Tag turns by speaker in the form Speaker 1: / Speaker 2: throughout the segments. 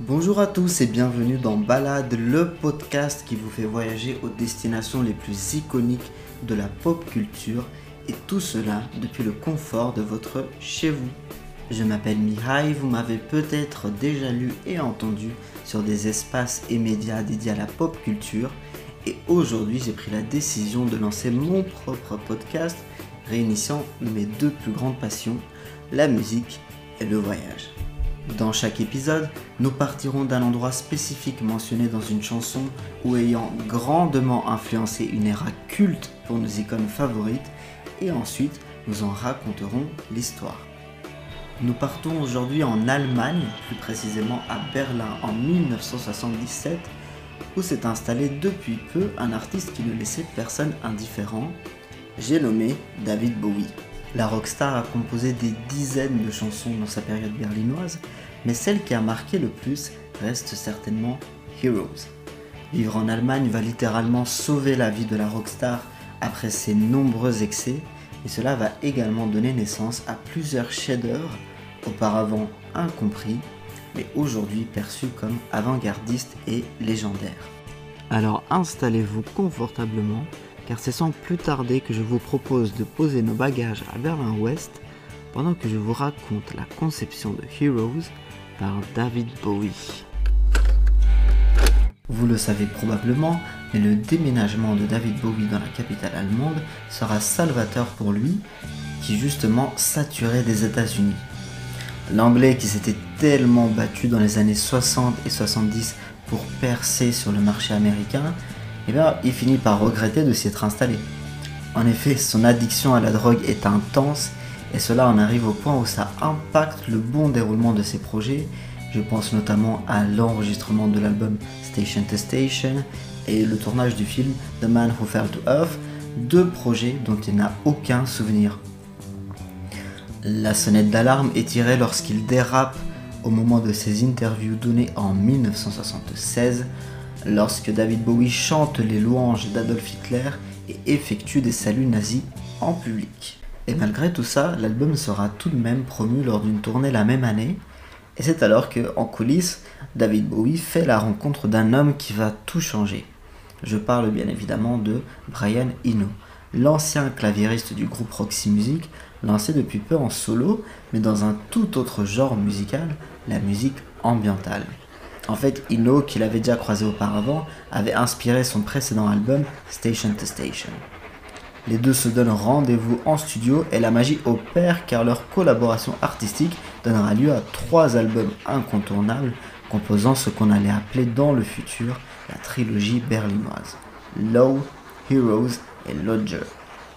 Speaker 1: Bonjour à tous et bienvenue dans Balade, le podcast qui vous fait voyager aux destinations les plus iconiques de la pop culture et tout cela depuis le confort de votre chez vous. Je m'appelle Mihai, vous m'avez peut-être déjà lu et entendu sur des espaces et médias dédiés à la pop culture et aujourd'hui j'ai pris la décision de lancer mon propre podcast réunissant mes deux plus grandes passions, la musique et le voyage. Dans chaque épisode, nous partirons d'un endroit spécifique mentionné dans une chanson ou ayant grandement influencé une ère culte pour nos icônes favorites et ensuite nous en raconterons l'histoire. Nous partons aujourd'hui en Allemagne, plus précisément à Berlin en 1977, où s'est installé depuis peu un artiste qui ne laissait personne indifférent. J'ai nommé David Bowie. La rockstar a composé des dizaines de chansons dans sa période berlinoise, mais celle qui a marqué le plus reste certainement Heroes. Vivre en Allemagne va littéralement sauver la vie de la rockstar après ses nombreux excès, et cela va également donner naissance à plusieurs chefs-d'œuvre auparavant incompris, mais aujourd'hui perçus comme avant-gardistes et légendaires. Alors installez-vous confortablement car c'est sans plus tarder que je vous propose de poser nos bagages à Berlin-Ouest pendant que je vous raconte la conception de Heroes par David Bowie. Vous le savez probablement, mais le déménagement de David Bowie dans la capitale allemande sera salvateur pour lui, qui justement saturait des États-Unis. L'anglais qui s'était tellement battu dans les années 60 et 70 pour percer sur le marché américain eh bien, il finit par regretter de s'y être installé. En effet, son addiction à la drogue est intense et cela en arrive au point où ça impacte le bon déroulement de ses projets. Je pense notamment à l'enregistrement de l'album Station to Station et le tournage du film The Man Who Fell to Earth, deux projets dont il n'a aucun souvenir. La sonnette d'alarme est tirée lorsqu'il dérape au moment de ses interviews données en 1976 lorsque David Bowie chante les louanges d'Adolf Hitler et effectue des saluts nazis en public. Et malgré tout ça, l'album sera tout de même promu lors d'une tournée la même année, et c'est alors que, en coulisses, David Bowie fait la rencontre d'un homme qui va tout changer. Je parle bien évidemment de Brian Eno, l'ancien claviériste du groupe Roxy Music, lancé depuis peu en solo, mais dans un tout autre genre musical, la musique ambientale. En fait, Ino, qu'il avait déjà croisé auparavant, avait inspiré son précédent album Station to Station. Les deux se donnent rendez-vous en studio et la magie opère car leur collaboration artistique donnera lieu à trois albums incontournables composant ce qu'on allait appeler dans le futur la trilogie berlinoise. Low, Heroes et Lodger.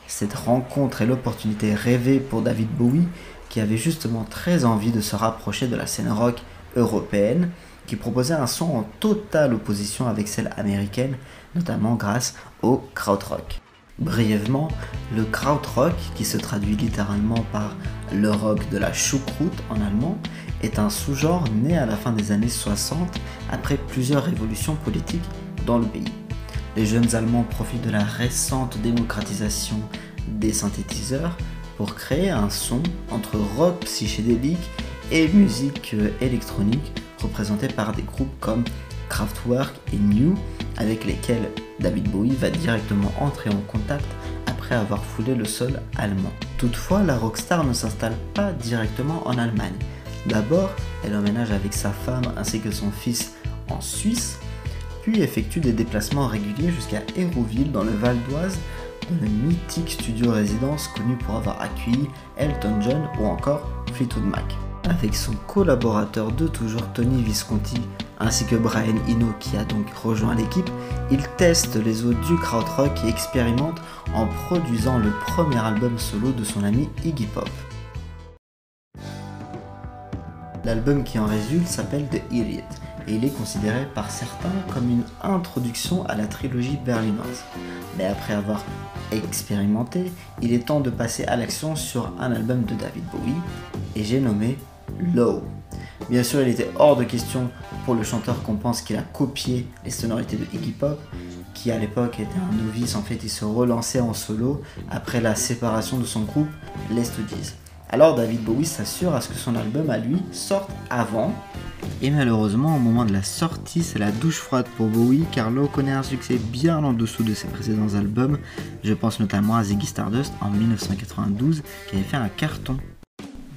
Speaker 1: Cette rencontre est l'opportunité rêvée pour David Bowie qui avait justement très envie de se rapprocher de la scène rock européenne qui proposait un son en totale opposition avec celle américaine, notamment grâce au krautrock. Brièvement, le krautrock, qui se traduit littéralement par le rock de la choucroute en allemand, est un sous-genre né à la fin des années 60 après plusieurs révolutions politiques dans le pays. Les jeunes Allemands profitent de la récente démocratisation des synthétiseurs pour créer un son entre rock psychédélique et musique électronique représentés par des groupes comme Kraftwerk et New, avec lesquels David Bowie va directement entrer en contact après avoir foulé le sol allemand. Toutefois, la rockstar ne s'installe pas directement en Allemagne. D'abord, elle emménage avec sa femme ainsi que son fils en Suisse, puis effectue des déplacements réguliers jusqu'à Hérouville dans le Val d'Oise, dans le mythique studio résidence connu pour avoir accueilli Elton John ou encore Fleetwood Mac avec son collaborateur de toujours Tony Visconti ainsi que Brian Eno qui a donc rejoint l'équipe, il teste les eaux du krautrock et expérimente en produisant le premier album solo de son ami Iggy Pop. L'album qui en résulte s'appelle The Idiot et il est considéré par certains comme une introduction à la trilogie berlinoise. Mais après avoir expérimenté, il est temps de passer à l'action sur un album de David Bowie et j'ai nommé Low. Bien sûr, il était hors de question pour le chanteur qu'on pense qu'il a copié les sonorités de Iggy Pop, qui à l'époque était un novice, en fait il se relançait en solo après la séparation de son groupe Les Stooges. Alors David Bowie s'assure à ce que son album à lui sorte avant, Et malheureusement, au moment de la sortie, c'est la douche froide pour Bowie car Low connaît un succès bien en dessous de ses précédents albums. Je pense notamment à Ziggy Stardust en 1992 qui avait fait un carton.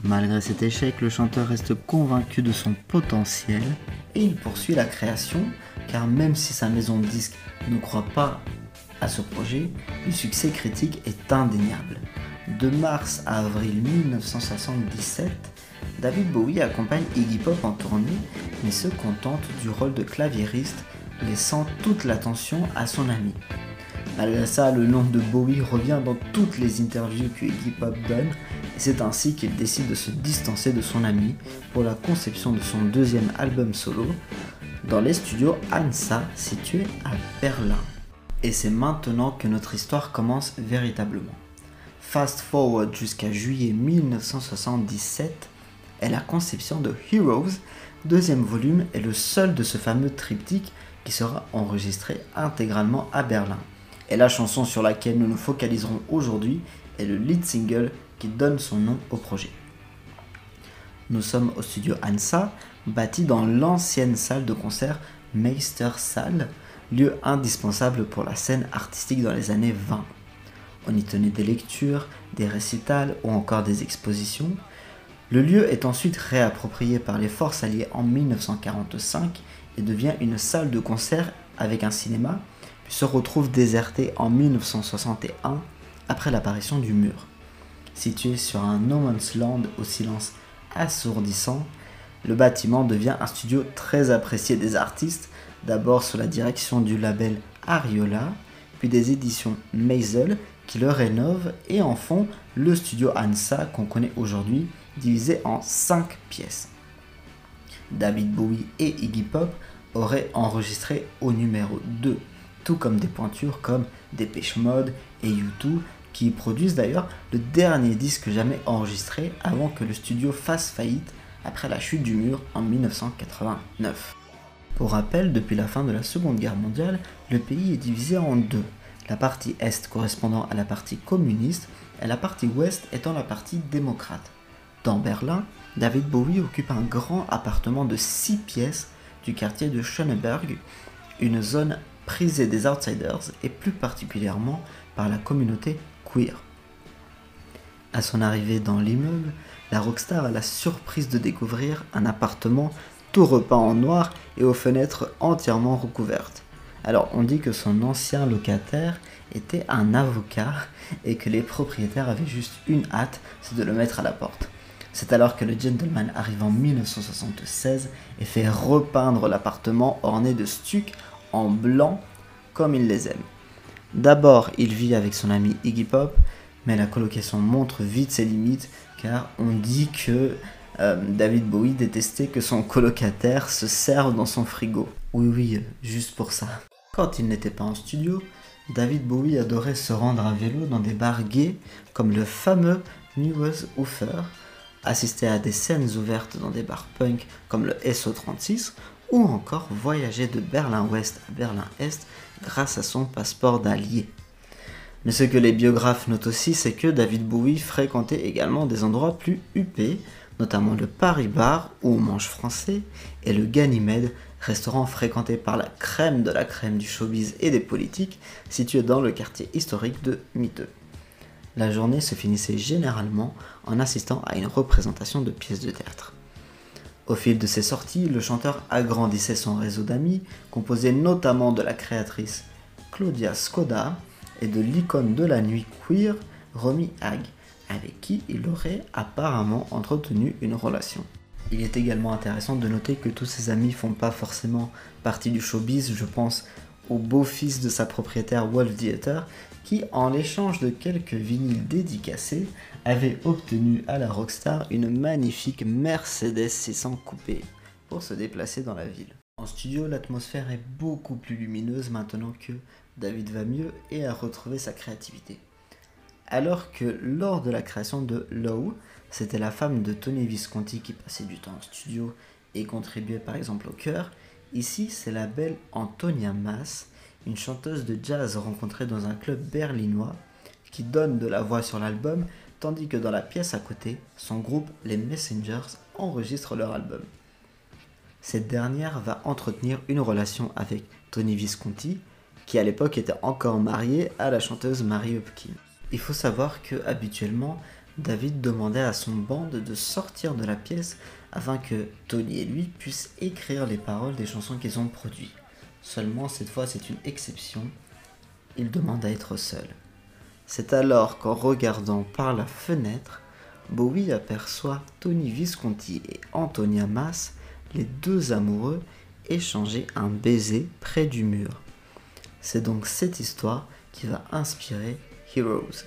Speaker 1: Malgré cet échec, le chanteur reste convaincu de son potentiel et il poursuit la création car même si sa maison de disques ne croit pas à ce projet, le succès critique est indéniable. De mars à avril 1977, David Bowie accompagne Iggy Pop en tournée, mais se contente du rôle de claviériste, laissant toute l'attention à son ami. Malgré ça, le nom de Bowie revient dans toutes les interviews que Iggy Pop donne, et c'est ainsi qu'il décide de se distancer de son ami pour la conception de son deuxième album solo, dans les studios ANSA situés à Berlin. Et c'est maintenant que notre histoire commence véritablement. Fast forward jusqu'à juillet 1977, est la conception de Heroes, deuxième volume est le seul de ce fameux triptyque qui sera enregistré intégralement à Berlin. Et la chanson sur laquelle nous nous focaliserons aujourd'hui est le lead single qui donne son nom au projet. Nous sommes au studio ANSA, bâti dans l'ancienne salle de concert Meister Saal, lieu indispensable pour la scène artistique dans les années 20. On y tenait des lectures, des récitals ou encore des expositions, le lieu est ensuite réapproprié par les forces alliées en 1945 et devient une salle de concert avec un cinéma, se retrouve déserté en 1961 après l'apparition du mur. Situé sur un no man's land au silence assourdissant, le bâtiment devient un studio très apprécié des artistes, d'abord sous la direction du label Ariola, puis des éditions Maisel qui le rénovent et en font le studio ANSA qu'on connaît aujourd'hui divisé en 5 pièces. David Bowie et Iggy Pop auraient enregistré au numéro 2, tout comme des pointures comme Dépêche Mode et U2 qui produisent d'ailleurs le dernier disque jamais enregistré avant que le studio fasse faillite après la chute du mur en 1989. Pour rappel, depuis la fin de la Seconde Guerre mondiale, le pays est divisé en deux, la partie Est correspondant à la partie communiste et la partie Ouest étant la partie démocrate. Dans Berlin, David Bowie occupe un grand appartement de 6 pièces du quartier de Schöneberg, une zone prisée des outsiders et plus particulièrement par la communauté queer. À son arrivée dans l'immeuble, la rockstar a la surprise de découvrir un appartement tout repeint en noir et aux fenêtres entièrement recouvertes. Alors on dit que son ancien locataire était un avocat et que les propriétaires avaient juste une hâte, c'est de le mettre à la porte. C'est alors que le gentleman arrive en 1976 et fait repeindre l'appartement orné de stucs en blanc comme il les aime. D'abord, il vit avec son ami Iggy Pop, mais la colocation montre vite ses limites car on dit que euh, David Bowie détestait que son colocataire se serve dans son frigo. Oui, oui, juste pour ça. Quand il n'était pas en studio, David Bowie adorait se rendre à vélo dans des bars gays comme le fameux Newes Ufer assister à des scènes ouvertes dans des bars punk comme le SO36 ou encore voyager de Berlin-Ouest à Berlin-Est grâce à son passeport d'allié. Mais ce que les biographes notent aussi, c'est que David Bowie fréquentait également des endroits plus huppés, notamment le Paris Bar où on mange français et le Ganymede, restaurant fréquenté par la crème de la crème du showbiz et des politiques, situé dans le quartier historique de Miteux la journée se finissait généralement en assistant à une représentation de pièces de théâtre. Au fil de ses sorties, le chanteur agrandissait son réseau d'amis, composé notamment de la créatrice Claudia Skoda et de l'icône de la nuit queer Romy Hag, avec qui il aurait apparemment entretenu une relation. Il est également intéressant de noter que tous ses amis font pas forcément partie du showbiz, je pense au beau-fils de sa propriétaire Wolf Dieter, qui, en l'échange de quelques vinyles dédicacés, avait obtenu à la Rockstar une magnifique Mercedes 600 coupée pour se déplacer dans la ville. En studio, l'atmosphère est beaucoup plus lumineuse maintenant que David va mieux et a retrouvé sa créativité. Alors que lors de la création de Low, c'était la femme de Tony Visconti qui passait du temps en studio et contribuait par exemple au chœur, ici c'est la belle Antonia Mass une chanteuse de jazz rencontrée dans un club berlinois qui donne de la voix sur l'album, tandis que dans la pièce à côté, son groupe Les Messengers enregistre leur album. cette dernière va entretenir une relation avec Tony Visconti, qui à l'époque était encore marié à la chanteuse Mary Hopkins. Il faut savoir que habituellement, David demandait à son band de sortir de la pièce afin que Tony et lui puissent écrire les paroles des chansons qu'ils ont produites. Seulement cette fois c'est une exception, il demande à être seul. C'est alors qu'en regardant par la fenêtre, Bowie aperçoit Tony Visconti et Antonia Mass, les deux amoureux, échanger un baiser près du mur. C'est donc cette histoire qui va inspirer Heroes.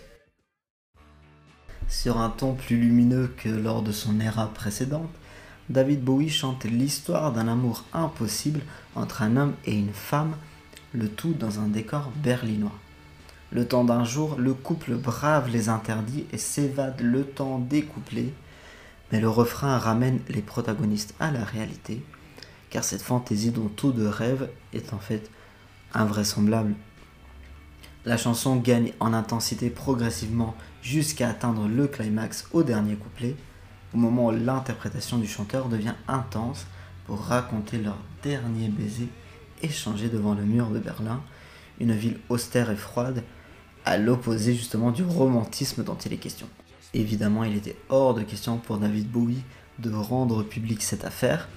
Speaker 1: Sur un ton plus lumineux que lors de son era précédente, David Bowie chante l'histoire d'un amour impossible entre un homme et une femme, le tout dans un décor berlinois. Le temps d'un jour, le couple brave les interdits et s'évade le temps découplé, mais le refrain ramène les protagonistes à la réalité, car cette fantaisie dont tout de rêve est en fait invraisemblable. La chanson gagne en intensité progressivement jusqu'à atteindre le climax au dernier couplet, au moment où l'interprétation du chanteur devient intense pour raconter leur dernier baiser échangé devant le mur de Berlin, une ville austère et froide à l'opposé justement du romantisme dont il est question. Évidemment, il était hors de question pour David Bowie de rendre public cette affaire,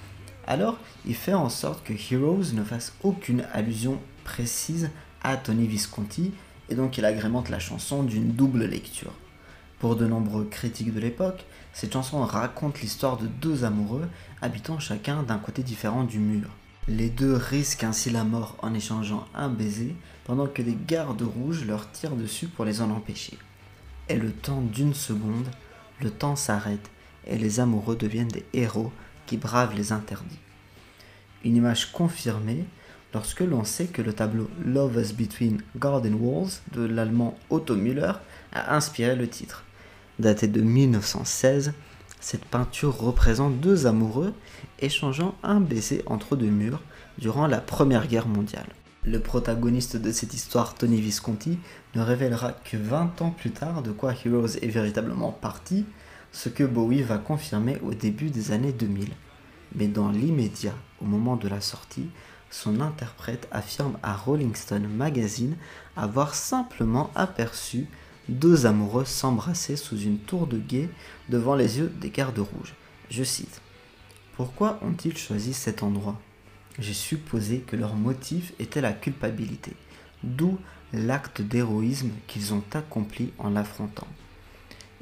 Speaker 1: alors il fait en sorte que Heroes ne fasse aucune allusion précise à Tony Visconti, et donc il agrémente la chanson d'une double lecture. Pour de nombreux critiques de l'époque, cette chanson raconte l'histoire de deux amoureux habitant chacun d'un côté différent du mur. Les deux risquent ainsi la mort en échangeant un baiser, pendant que des gardes rouges leur tirent dessus pour les en empêcher. Et le temps d'une seconde, le temps s'arrête et les amoureux deviennent des héros qui bravent les interdits. Une image confirmée lorsque l'on sait que le tableau Love Us Between Garden Walls de l'allemand Otto Müller a inspiré le titre. Daté de 1916, cette peinture représente deux amoureux échangeant un baiser entre deux murs durant la Première Guerre mondiale. Le protagoniste de cette histoire, Tony Visconti, ne révélera que 20 ans plus tard de quoi Heroes est véritablement parti, ce que Bowie va confirmer au début des années 2000. Mais dans l'immédiat, au moment de la sortie, son interprète affirme à Rolling Stone Magazine avoir simplement aperçu deux amoureux s'embrasser sous une tour de guet devant les yeux des gardes rouges. Je cite Pourquoi ont-ils choisi cet endroit? J'ai supposé que leur motif était la culpabilité, d'où l'acte d'héroïsme qu'ils ont accompli en l'affrontant.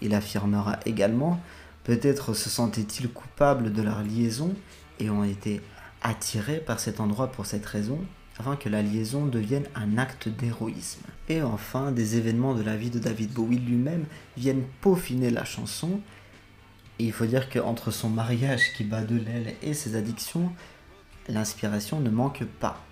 Speaker 1: Il affirmera également Peut-être se sentaient-ils coupables de leur liaison et ont été attirés par cet endroit pour cette raison, afin que la liaison devienne un acte d'héroïsme. Et enfin, des événements de la vie de David Bowie lui-même viennent peaufiner la chanson. Et il faut dire qu'entre son mariage qui bat de l'aile et ses addictions, l'inspiration ne manque pas.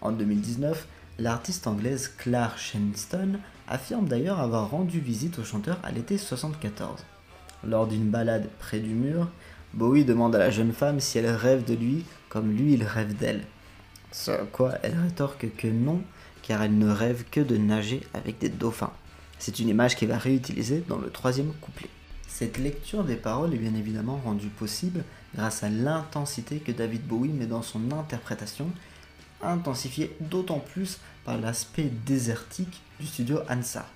Speaker 1: En 2019, l'artiste anglaise Claire Shenstone affirme d'ailleurs avoir rendu visite au chanteur à l'été 74. Lors d'une balade près du mur, Bowie demande à la jeune femme si elle rêve de lui comme lui il rêve d'elle. Ce à quoi elle rétorque que non, car elle ne rêve que de nager avec des dauphins. C'est une image qui va réutiliser dans le troisième couplet. Cette lecture des paroles est bien évidemment rendue possible grâce à l'intensité que David Bowie met dans son interprétation, intensifiée d'autant plus par l'aspect désertique du studio Ansa.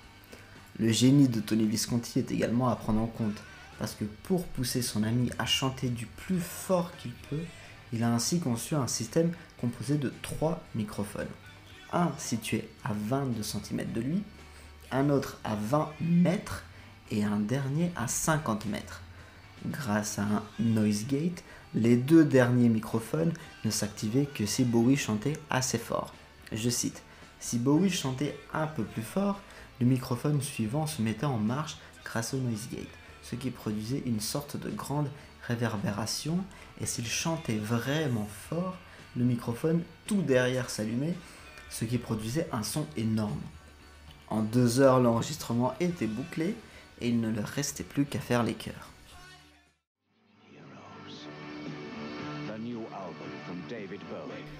Speaker 1: Le génie de Tony Visconti est également à prendre en compte, parce que pour pousser son ami à chanter du plus fort qu'il peut, il a ainsi conçu un système composé de trois microphones. Un situé à 22 cm de lui, un autre à 20 mètres et un dernier à 50 mètres. Grâce à un noise gate, les deux derniers microphones ne s'activaient que si Bowie chantait assez fort. Je cite Si Bowie chantait un peu plus fort, le microphone suivant se mettait en marche grâce au noise gate, ce qui produisait une sorte de grande réverbération, et s'il chantait vraiment fort, le microphone tout derrière s'allumait, ce qui produisait un son énorme. En deux heures, l'enregistrement était bouclé et il ne leur restait plus qu'à faire les chœurs.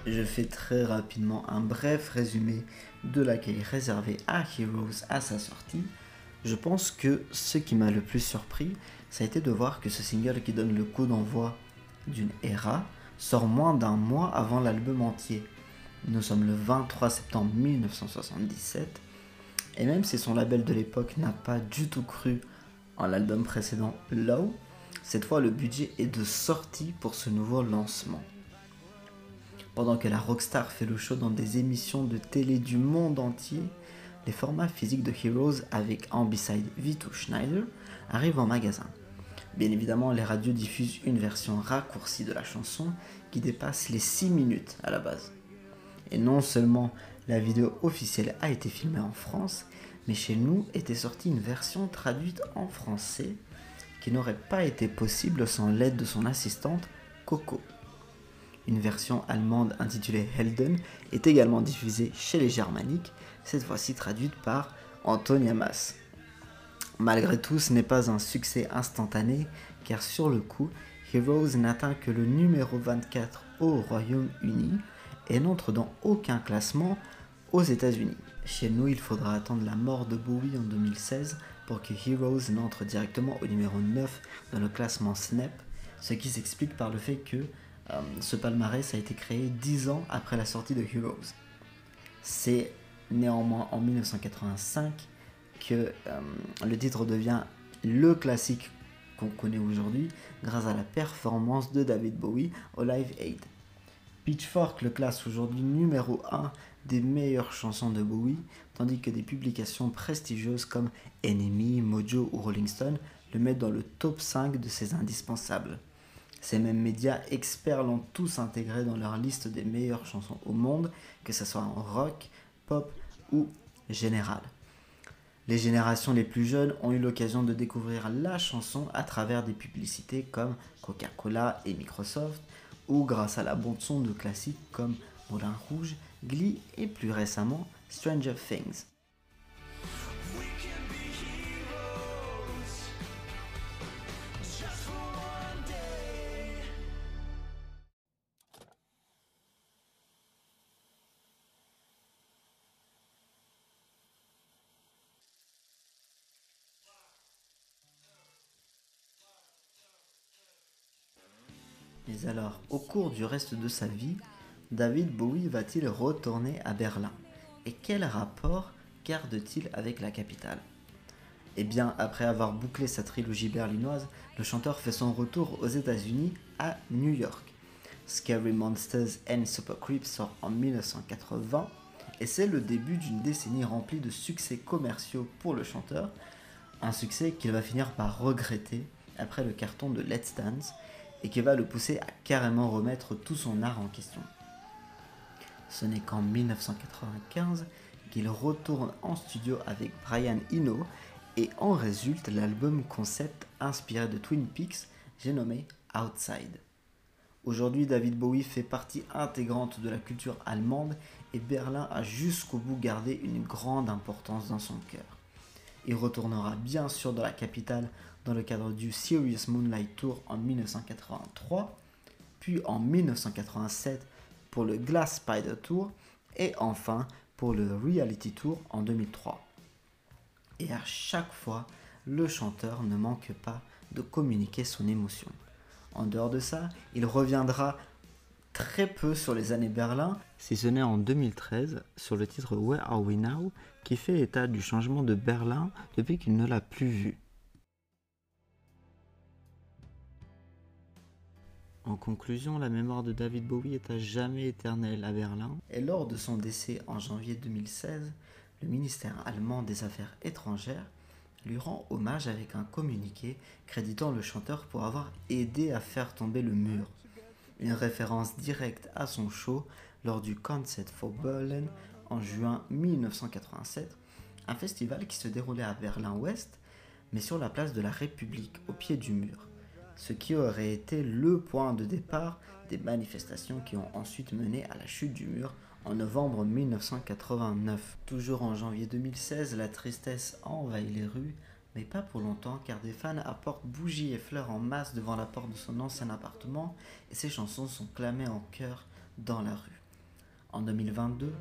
Speaker 1: Je fais très rapidement un bref résumé de l'accueil réservé à Heroes à sa sortie. Je pense que ce qui m'a le plus surpris, ça a été de voir que ce single qui donne le coup d'envoi d'une era sort moins d'un mois avant l'album entier. Nous sommes le 23 septembre 1977, et même si son label de l'époque n'a pas du tout cru en l'album précédent Low, cette fois le budget est de sortie pour ce nouveau lancement. Pendant que la rockstar fait le show dans des émissions de télé du monde entier, les formats physiques de Heroes avec Ambicide V2 Schneider arrivent en magasin. Bien évidemment, les radios diffusent une version raccourcie de la chanson qui dépasse les 6 minutes à la base. Et non seulement la vidéo officielle a été filmée en France, mais chez nous était sortie une version traduite en français qui n'aurait pas été possible sans l'aide de son assistante Coco. Une version allemande intitulée Helden est également diffusée chez les Germaniques, cette fois-ci traduite par Antonia Mas. Malgré tout, ce n'est pas un succès instantané, car sur le coup, Heroes n'atteint que le numéro 24 au Royaume-Uni et n'entre dans aucun classement aux États-Unis. Chez nous, il faudra attendre la mort de Bowie en 2016 pour que Heroes n'entre directement au numéro 9 dans le classement Snap, ce qui s'explique par le fait que euh, ce palmarès a été créé 10 ans après la sortie de Heroes. C'est néanmoins en 1985 que euh, le titre devient le classique qu'on connaît aujourd'hui grâce à la performance de David Bowie au Live Aid. Pitchfork le classe aujourd'hui numéro 1 des meilleures chansons de Bowie, tandis que des publications prestigieuses comme Enemy, Mojo ou Rolling Stone le mettent dans le top 5 de ses indispensables. Ces mêmes médias experts l'ont tous intégré dans leur liste des meilleures chansons au monde, que ce soit en rock, pop ou général. Les générations les plus jeunes ont eu l'occasion de découvrir la chanson à travers des publicités comme Coca-Cola et Microsoft, ou grâce à la bande-son de classiques comme Moulin Rouge, Glee et plus récemment Stranger Things. Alors, au cours du reste de sa vie, David Bowie va-t-il retourner à Berlin? Et quel rapport garde-t-il avec la capitale? Eh bien, après avoir bouclé sa trilogie berlinoise, le chanteur fait son retour aux États-Unis à New York. Scary Monsters and Super Creeps sort en 1980 et c'est le début d'une décennie remplie de succès commerciaux pour le chanteur, un succès qu'il va finir par regretter après le carton de Let's Dance et qui va le pousser à carrément remettre tout son art en question. Ce n'est qu'en 1995 qu'il retourne en studio avec Brian Eno et en résulte l'album concept inspiré de Twin Peaks, j'ai nommé Outside. Aujourd'hui, David Bowie fait partie intégrante de la culture allemande et Berlin a jusqu'au bout gardé une grande importance dans son cœur. Il retournera bien sûr dans la capitale dans le cadre du Serious Moonlight Tour en 1983, puis en 1987 pour le Glass Spider Tour et enfin pour le Reality Tour en 2003. Et à chaque fois, le chanteur ne manque pas de communiquer son émotion. En dehors de ça, il reviendra très peu sur les années Berlin, si ce n'est en 2013 sur le titre Where Are We Now, qui fait état du changement de Berlin depuis qu'il ne l'a plus vu. En conclusion, la mémoire de David Bowie est à jamais éternelle à Berlin. Et lors de son décès en janvier 2016, le ministère allemand des Affaires étrangères lui rend hommage avec un communiqué créditant le chanteur pour avoir aidé à faire tomber le mur. Une référence directe à son show lors du Concert for Berlin en juin 1987, un festival qui se déroulait à Berlin-Ouest, mais sur la place de la République, au pied du mur ce qui aurait été le point de départ des manifestations qui ont ensuite mené à la chute du mur en novembre 1989. Toujours en janvier 2016, la tristesse envahit les rues, mais pas pour longtemps car des fans apportent bougies et fleurs en masse devant la porte de son ancien appartement et ses chansons sont clamées en chœur dans la rue. En 2022,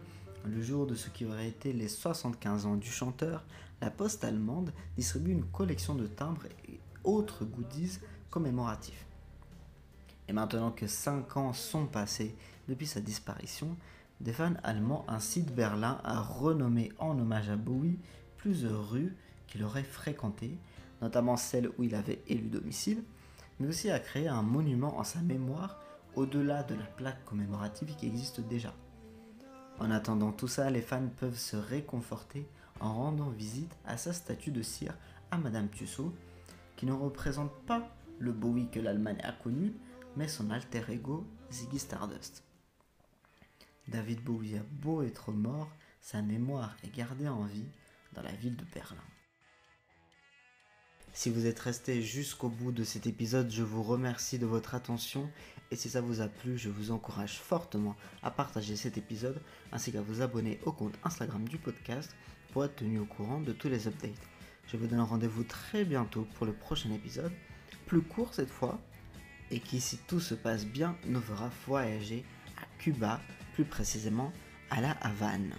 Speaker 1: le jour de ce qui aurait été les 75 ans du chanteur, la poste allemande distribue une collection de timbres et autres goodies commémoratifs. Et maintenant que 5 ans sont passés depuis sa disparition, des fans allemands incitent Berlin à renommer en hommage à Bowie plusieurs rues qu'il aurait fréquentées, notamment celle où il avait élu domicile, mais aussi à créer un monument en sa mémoire au-delà de la plaque commémorative qui existe déjà. En attendant tout ça, les fans peuvent se réconforter en rendant visite à sa statue de cire à Madame Tussaud, qui ne représente pas le Bowie que l'Allemagne a connu, mais son alter ego Ziggy Stardust. David Bowie a beau être mort, sa mémoire est gardée en vie dans la ville de Berlin. Si vous êtes resté jusqu'au bout de cet épisode, je vous remercie de votre attention et si ça vous a plu, je vous encourage fortement à partager cet épisode ainsi qu'à vous abonner au compte Instagram du podcast pour être tenu au courant de tous les updates. Je vous donne rendez-vous très bientôt pour le prochain épisode, plus court cette fois, et qui si tout se passe bien nous fera voyager à Cuba, plus précisément à la Havane.